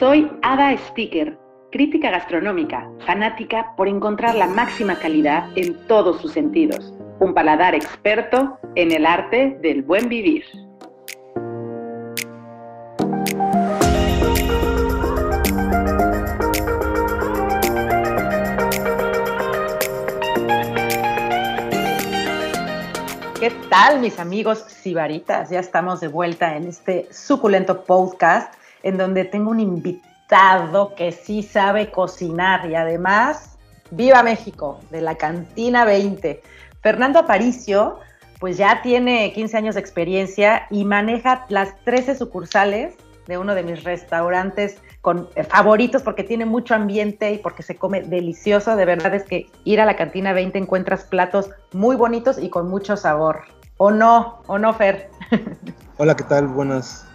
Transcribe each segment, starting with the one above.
Soy Ada Sticker, crítica gastronómica, fanática por encontrar la máxima calidad en todos sus sentidos. Un paladar experto en el arte del buen vivir. ¿Qué tal, mis amigos sibaritas? Ya estamos de vuelta en este suculento podcast en donde tengo un invitado que sí sabe cocinar y además, viva México, de la Cantina 20. Fernando Aparicio, pues ya tiene 15 años de experiencia y maneja las 13 sucursales de uno de mis restaurantes con eh, favoritos porque tiene mucho ambiente y porque se come delicioso. De verdad es que ir a la cantina 20 encuentras platos muy bonitos y con mucho sabor. ¿O no? ¿O no, Fer? Hola, ¿qué tal? Buenas.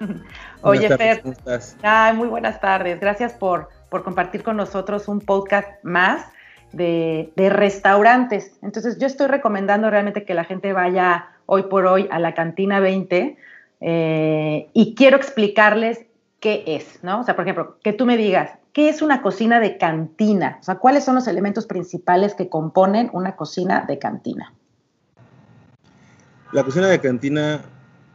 Oye, Fer. ¿cómo estás? Ay, muy buenas tardes. Gracias por, por compartir con nosotros un podcast más de, de restaurantes. Entonces, yo estoy recomendando realmente que la gente vaya hoy por hoy a la cantina 20 eh, y quiero explicarles qué es, ¿no? O sea, por ejemplo, que tú me digas, ¿qué es una cocina de cantina? O sea, ¿cuáles son los elementos principales que componen una cocina de cantina? La cocina de cantina,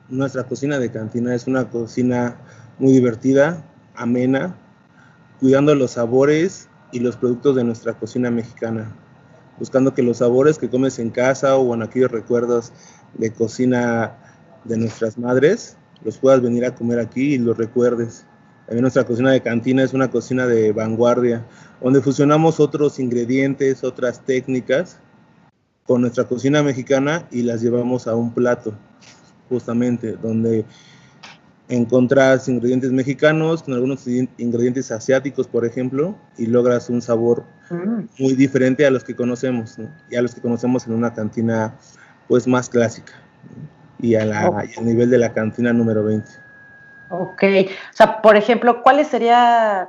nuestra cocina de cantina es una cocina muy divertida, amena, cuidando los sabores y los productos de nuestra cocina mexicana, buscando que los sabores que comes en casa o en aquellos recuerdos de cocina de nuestras madres, los puedas venir a comer aquí y los recuerdes. También nuestra cocina de cantina es una cocina de vanguardia, donde fusionamos otros ingredientes, otras técnicas con nuestra cocina mexicana y las llevamos a un plato, justamente, donde encontras ingredientes mexicanos con algunos ingredientes asiáticos, por ejemplo, y logras un sabor mm. muy diferente a los que conocemos, y a los que conocemos en una cantina pues más clásica y, a la, al nivel de la cantina número 20. Ok, o sea, por ejemplo, ¿cuáles serían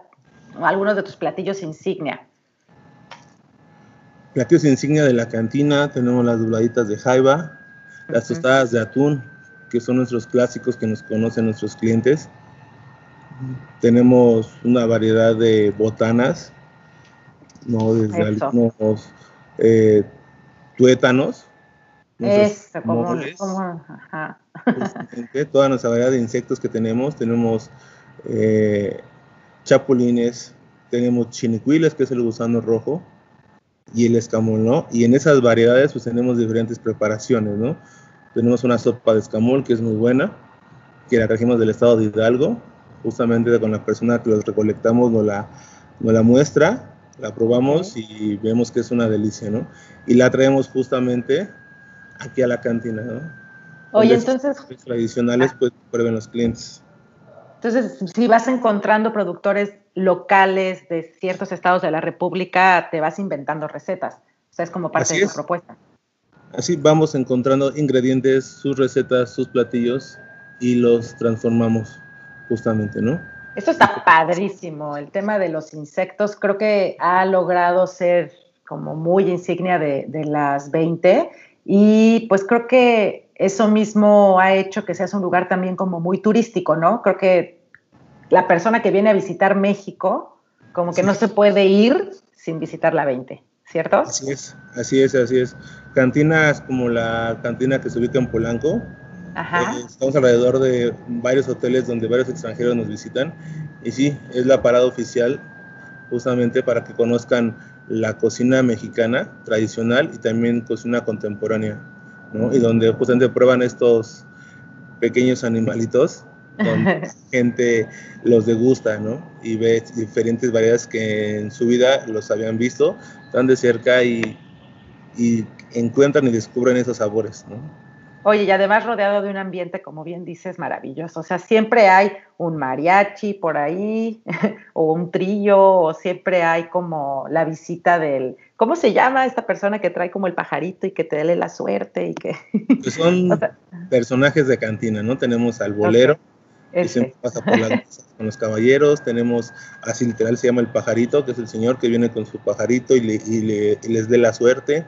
algunos de tus platillos insignia? Platillos insignia de la cantina, tenemos las dobladitas de jaiba, las tostadas de atún, que son nuestros clásicos que nos conocen nuestros clientes. Tenemos una variedad de botanas, ¿no? desde algunos eh, tuétanos, eso, como, Toda nuestra variedad de insectos que tenemos, tenemos eh, chapulines, tenemos chinicuiles, que es el gusano rojo, y el escamol, ¿no? Y en esas variedades pues tenemos diferentes preparaciones, ¿no? Tenemos una sopa de escamol que es muy buena, que la trajimos del estado de Hidalgo, justamente con la persona que los recolectamos nos la, nos la muestra, la probamos y vemos que es una delicia, ¿no? Y la traemos justamente aquí a la cantina, ¿no? Oye, entonces... Tradicionales, pues prueben los clientes. Entonces, si vas encontrando productores locales de ciertos estados de la República, te vas inventando recetas. O sea, es como parte de tu propuesta. Así vamos encontrando ingredientes, sus recetas, sus platillos y los transformamos justamente, ¿no? Esto está padrísimo. El tema de los insectos creo que ha logrado ser como muy insignia de, de las 20 y pues creo que eso mismo ha hecho que seas un lugar también como muy turístico, ¿no? Creo que la persona que viene a visitar México, como que no se puede ir sin visitar la 20, ¿cierto? Así es, así es, así es. Cantinas como la cantina que se ubica en Polanco. Ajá. Eh, estamos alrededor de varios hoteles donde varios extranjeros nos visitan. Y sí, es la parada oficial justamente para que conozcan la cocina mexicana tradicional y también cocina contemporánea, ¿no? Y donde justamente prueban estos pequeños animalitos, donde gente los degusta, ¿no? Y ve diferentes variedades que en su vida los habían visto tan de cerca y, y encuentran y descubren esos sabores, ¿no? Oye, y además rodeado de un ambiente, como bien dices, maravilloso. O sea, siempre hay un mariachi por ahí, o un trillo, o siempre hay como la visita del. ¿Cómo se llama esta persona que trae como el pajarito y que te dé la suerte y que. Pues son personajes de cantina, ¿no? Tenemos al bolero. Que siempre pasa por con los caballeros, tenemos, así literal se llama el pajarito, que es el señor que viene con su pajarito y, le, y, le, y les dé la suerte.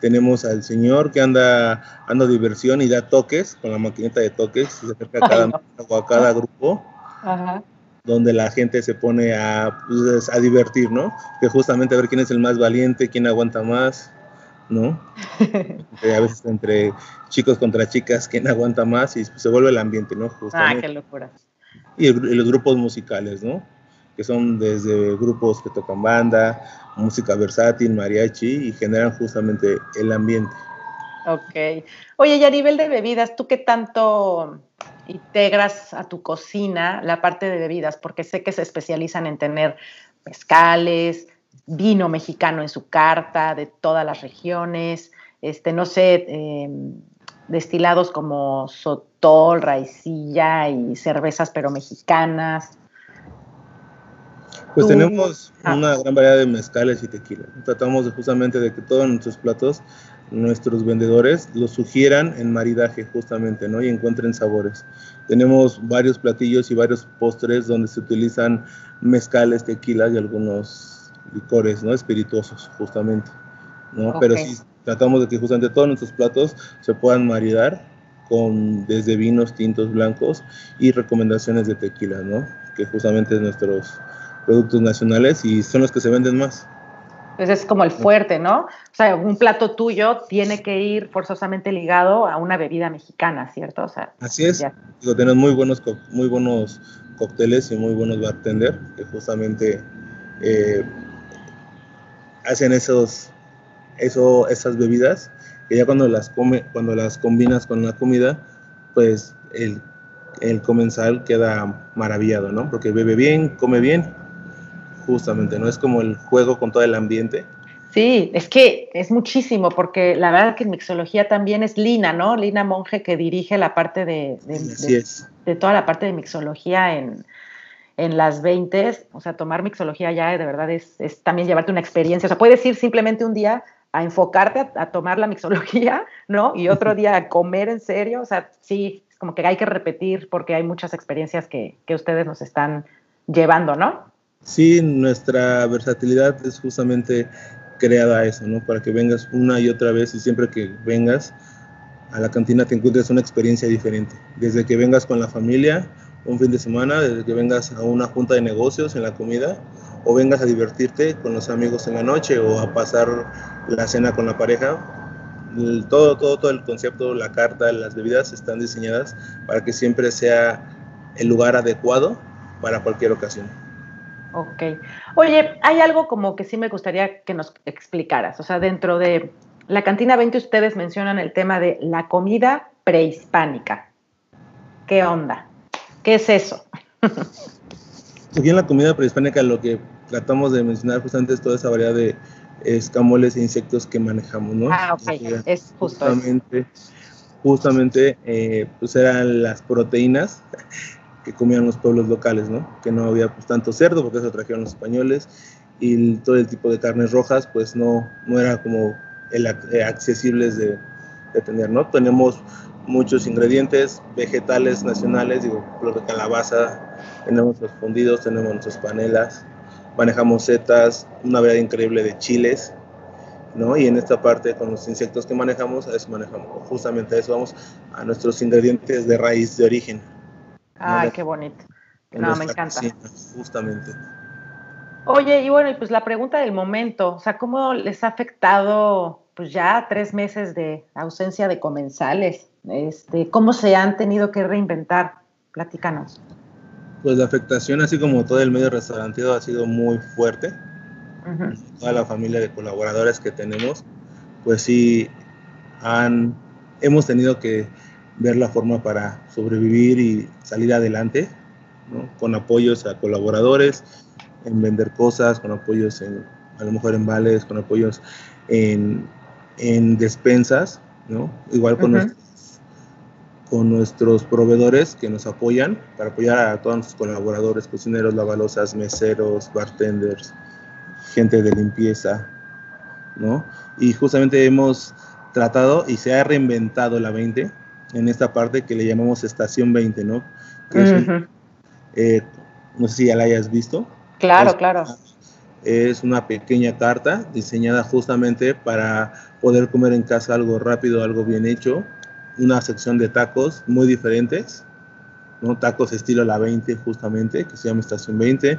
Tenemos al señor que anda anda diversión y da toques con la maquinita de toques, se acerca a cada, a cada grupo. donde la gente se pone a, pues, a divertir, ¿no? Que justamente a ver quién es el más valiente, quién aguanta más, ¿no? a veces entre chicos contra chicas, quién aguanta más y se vuelve el ambiente, ¿no? Ah, qué locura. Y, los grupos musicales, ¿no? Que son desde grupos que tocan banda, música versátil, mariachi y generan justamente el ambiente. Ok. Oye, y a nivel de bebidas, ¿tú qué tanto integras a tu cocina la parte de bebidas? Porque sé que se especializan en tener mezcales, vino mexicano en su carta de todas las regiones, este, no sé, em, destilados como sotol, raicilla y cervezas pero mexicanas. Pues tenemos ah. una gran variedad de mezcales y tequila. Tratamos justamente de que todos nuestros platos, nuestros vendedores los sugieran en maridaje justamente, ¿no? Y encuentren sabores. Tenemos varios platillos y varios postres donde se utilizan mezcales, tequilas y algunos licores, ¿no? Espirituosos, justamente, ¿no? Pero sí tratamos de que justamente todos nuestros platos se puedan maridar con desde vinos tintos blancos y recomendaciones de tequila, ¿no? Que justamente es nuestros productos nacionales y son los que se venden más. Pues es como el fuerte, ¿no? O sea, un plato tuyo tiene que ir forzosamente ligado a una bebida mexicana, ¿cierto? O sea, Así es. Digo, tenemos muy buenos, muy buenos cócteles y muy buenos bartender que justamente eh, hacen esos, eso, esas bebidas que ya cuando las come, cuando las combinas con la comida, pues el, el comensal queda maravillado, ¿no? Porque bebe bien, come bien justamente, ¿no? Es como el juego con todo el ambiente. Sí, es que es muchísimo, porque la verdad que en mixología también es Lina, ¿no? Lina Monge que dirige la parte de, de, toda la parte de mixología en, en las 20, o sea, tomar mixología ya de verdad es, es, también llevarte una experiencia, o sea, puedes ir simplemente un día a enfocarte a, tomar la mixología, ¿no? Y otro día a comer en serio, o sea, sí, como que hay que repetir porque hay muchas experiencias que, que ustedes nos están llevando, ¿no? Sí, nuestra versatilidad es justamente creada a eso, ¿no? Para que vengas una y otra vez y siempre que vengas a la cantina te encuentres una experiencia diferente. Desde que vengas con la familia un fin de semana, desde que vengas a una junta de negocios en la comida, o vengas a divertirte con los amigos en la noche o a pasar la cena con la pareja. todo, todo, todo el concepto, la carta, las bebidas están diseñadas para que siempre sea el lugar adecuado para cualquier ocasión. Ok. Oye, hay algo como que sí me gustaría que nos explicaras. O sea, dentro de la Cantina 20 ustedes mencionan el tema de la comida prehispánica. ¿Qué onda? ¿Qué es eso? Aquí en la comida prehispánica lo que tratamos de mencionar justamente es toda esa variedad de escamoles e insectos que manejamos, ¿no? Ah, ok, es justo Justamente, justamente eh, pues eran las proteínas que comían los pueblos locales, ¿no? Que no había pues, tanto cerdo, porque eso trajeron los españoles, y todo el tipo de carnes rojas, pues no, no era como el, eh, accesibles de, de, tener, ¿no? Tenemos muchos ingredientes vegetales nacionales, digo, flor de calabaza, tenemos los fundidos, tenemos nuestras panelas, manejamos setas, una variedad increíble de chiles, ¿no? Y en esta parte, con los insectos que manejamos, a eso manejamos, justamente a eso vamos, a nuestros ingredientes de raíz de origen. Ay, qué bonito. No, me encanta. justamente. Oye, y bueno, y pues la pregunta del momento, o sea, ¿cómo les ha afectado pues ya tres meses de ausencia de comensales? Este, ¿Cómo se han tenido que reinventar? Platícanos. Pues la afectación, así como todo el medio restaurantero, ha sido muy fuerte. Toda la familia de colaboradores que tenemos, pues sí, han, hemos tenido que ver la forma para sobrevivir y salir adelante, con apoyos a colaboradores, en vender cosas, con apoyos en, a lo mejor en vales, con apoyos en, en despensas, ¿no? igual con, nuestros, con nuestros proveedores que nos apoyan, para apoyar a todos nuestros colaboradores, cocineros, lavalosas, meseros, bartenders, gente de limpieza, ¿no? Y justamente hemos tratado y se ha reinventado la 20 en esta parte que le llamamos Estación 20, ¿no? Eh, no sé si ya la hayas visto. Claro, claro. Es una pequeña carta diseñada justamente para poder comer en casa algo rápido, algo bien hecho, una sección de tacos muy diferentes, ¿no? Tacos estilo La 20 justamente, que se llama Estación 20.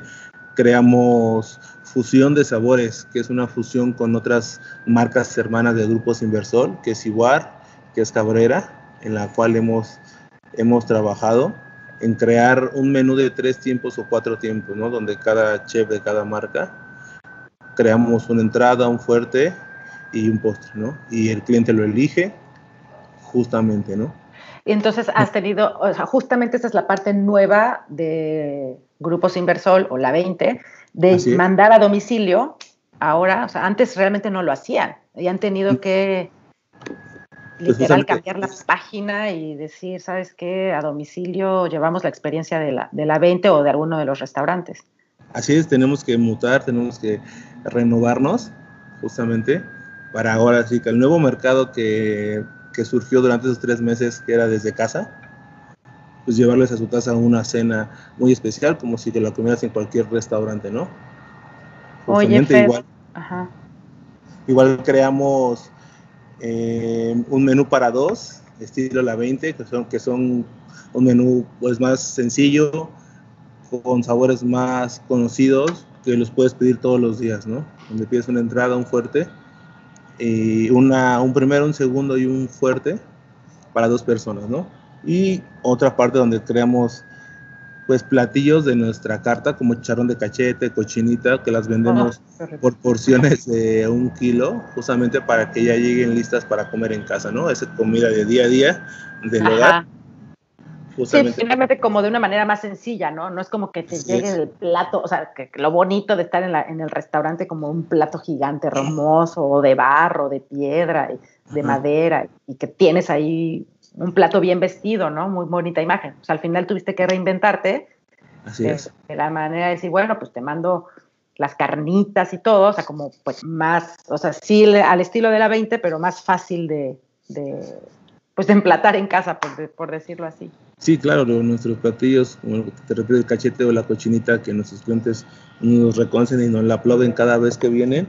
Creamos Fusión de Sabores, que es una fusión con otras marcas hermanas del Grupo Inversor, que es Iguar, que es Cabrera, en la cual hemos, hemos trabajado en crear un menú de tres tiempos o cuatro tiempos, ¿no? Donde cada chef de cada marca creamos una entrada, un fuerte y un postre, ¿no? Y el cliente lo elige justamente, ¿no? Y entonces has tenido, o sea, justamente esta es la parte nueva de Grupos Inversol o la 20, de mandar a domicilio. Ahora, o sea, antes realmente no lo hacían y han tenido mm. que pues literal cambiar la página y decir, ¿sabes qué? A domicilio llevamos la experiencia de la, de la 20 o de alguno de los restaurantes. Así es, tenemos que mutar, tenemos que renovarnos justamente para ahora sí que el nuevo mercado que, que surgió durante esos tres meses, que era desde casa, pues llevarles a su casa una cena muy especial, como si te la comieras en cualquier restaurante, ¿no? Oye, igual, igual creamos eh, un menú para dos, estilo la 20, que son, que son un menú pues más sencillo, con sabores más conocidos, que los puedes pedir todos los días, ¿no? Donde pides una entrada, un fuerte, y una, un primero, un segundo y un fuerte para dos personas, ¿no? Y otra parte donde creamos pues platillos de nuestra carta como charrón de cachete, cochinita, que las vendemos por porciones de un kilo, justamente para que ya lleguen listas para comer en casa, ¿no? Esa comida de día a día del hogar. Sí, finalmente como de una manera más sencilla, ¿no? No es como que te llegue el plato, o sea, que, lo bonito de estar en, la, en, el restaurante como un plato gigante, hermoso, o de barro, de piedra, de madera, y que tienes ahí un plato bien vestido, ¿no? Muy bonita imagen. O sea, al final tuviste que reinventarte. Así es. De la manera de decir, bueno, pues te mando las carnitas y todo, o sea, como pues más, o sea, sí al estilo de la 20, pero más fácil de, pues de emplatar en casa, por, por, decirlo así. Sí, claro, nuestros platillos, como te repito, el cachete o la cochinita, que nuestros clientes nos reconocen y nos la aplauden cada vez que vienen,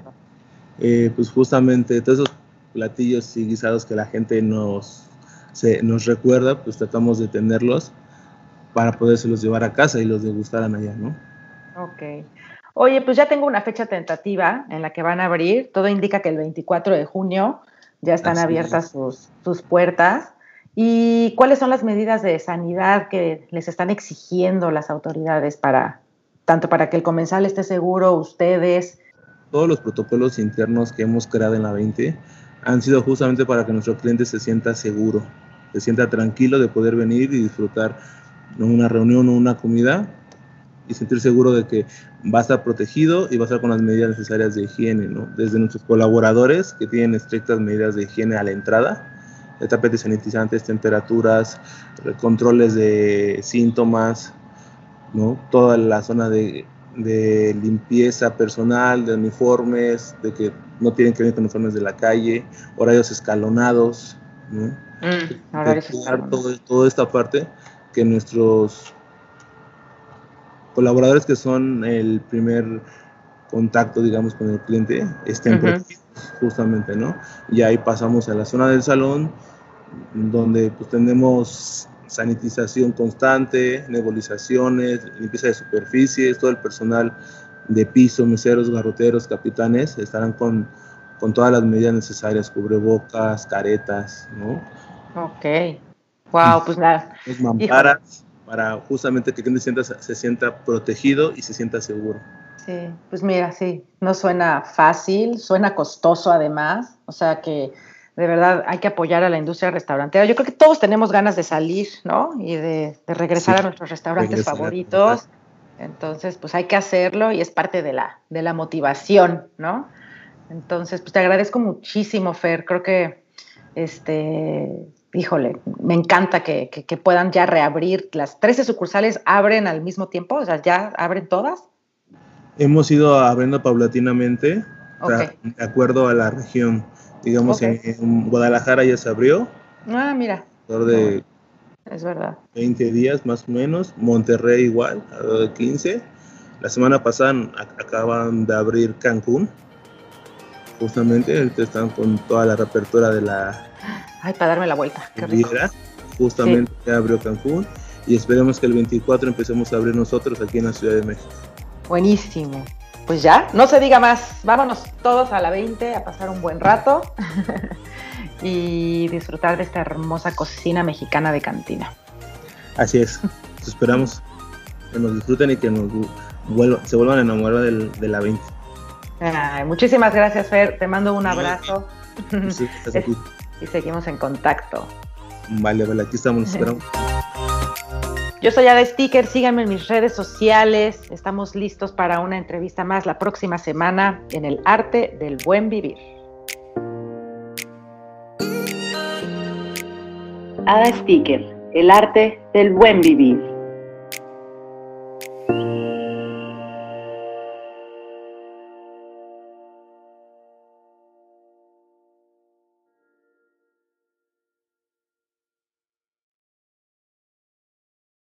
eh, pues justamente todos esos platillos y guisados que la gente nos se nos recuerda, pues tratamos de tenerlos para podérselos llevar a casa y los degustaran allá, ¿no? Ok. Oye, pues ya tengo una fecha tentativa en la que van a abrir. Todo indica que el 24 de junio ya están abiertas sus, sus puertas. ¿Y cuáles son las medidas de sanidad que les están exigiendo las autoridades para, tanto para que el comensal esté seguro, ustedes? Todos los protocolos internos que hemos creado en la 20 han sido justamente para que nuestro cliente se sienta seguro se sienta tranquilo de poder venir y disfrutar una reunión o una comida y sentir seguro de que va a estar protegido y va a estar con las medidas necesarias de higiene, ¿no? Desde nuestros colaboradores que tienen estrictas medidas de higiene a la entrada, tapetes sanitizantes, temperaturas, controles de síntomas, ¿no? Toda la zona de, de limpieza personal, de uniformes, de que no tienen que venir con uniformes de la calle, horarios escalonados, ¿no? Mm, toda esta parte que nuestros colaboradores que son el primer contacto, digamos, con el cliente, estén protegidos, justamente, ¿no? Y ahí pasamos a la zona del salón, donde pues tenemos sanitización constante, nebulizaciones, limpieza de superficies, todo el personal de piso, meseros, garroteros, capitanes, estarán con, con todas las medidas necesarias, cubrebocas, caretas, ¿no? Ok. Wow, pues nada. Mamparas para justamente que quien sienta, se sienta protegido y se sienta seguro. Sí, pues mira, sí, no suena fácil, suena costoso además, o sea que de verdad hay que apoyar a la industria restaurantera. Yo creo que todos tenemos ganas de salir, ¿no? Y de, regresar a nuestros restaurantes favoritos. Entonces, pues hay que hacerlo y es parte de la, de la motivación, ¿no? Entonces, pues te agradezco muchísimo, Fer. Creo que este híjole, me encanta que, puedan ya reabrir. Las 13 sucursales abren al mismo tiempo, o sea, ya abren todas. Hemos ido abriendo paulatinamente, de acuerdo a la región. Digamos, en, Guadalajara ya se abrió. Ah, mira. de es verdad. 20 días más o menos. Monterrey igual, alrededor de 15. La semana pasada acaban de abrir Cancún. Justamente, están con toda la reapertura de la Ay, para darme la vuelta. Qué justamente abrió Cancún. y esperemos que el 24 empecemos a abrir nosotros aquí en la Ciudad de México. Buenísimo. Pues ya, no se diga más, vámonos todos a la 20 a pasar un buen rato y disfrutar de esta hermosa cocina mexicana de cantina. Así es, esperamos que nos disfruten y que nos se vuelvan a enamorar de la 20. muchísimas gracias, Fer. Te mando un abrazo. Sí, estás aquí. Y seguimos en contacto. Vale, vale, aquí estamos, esperamos. Yo soy Ada Sticker, síganme en mis redes sociales. Estamos listos para una entrevista más la próxima semana en el arte del buen vivir. Ada Sticker, el arte del buen vivir.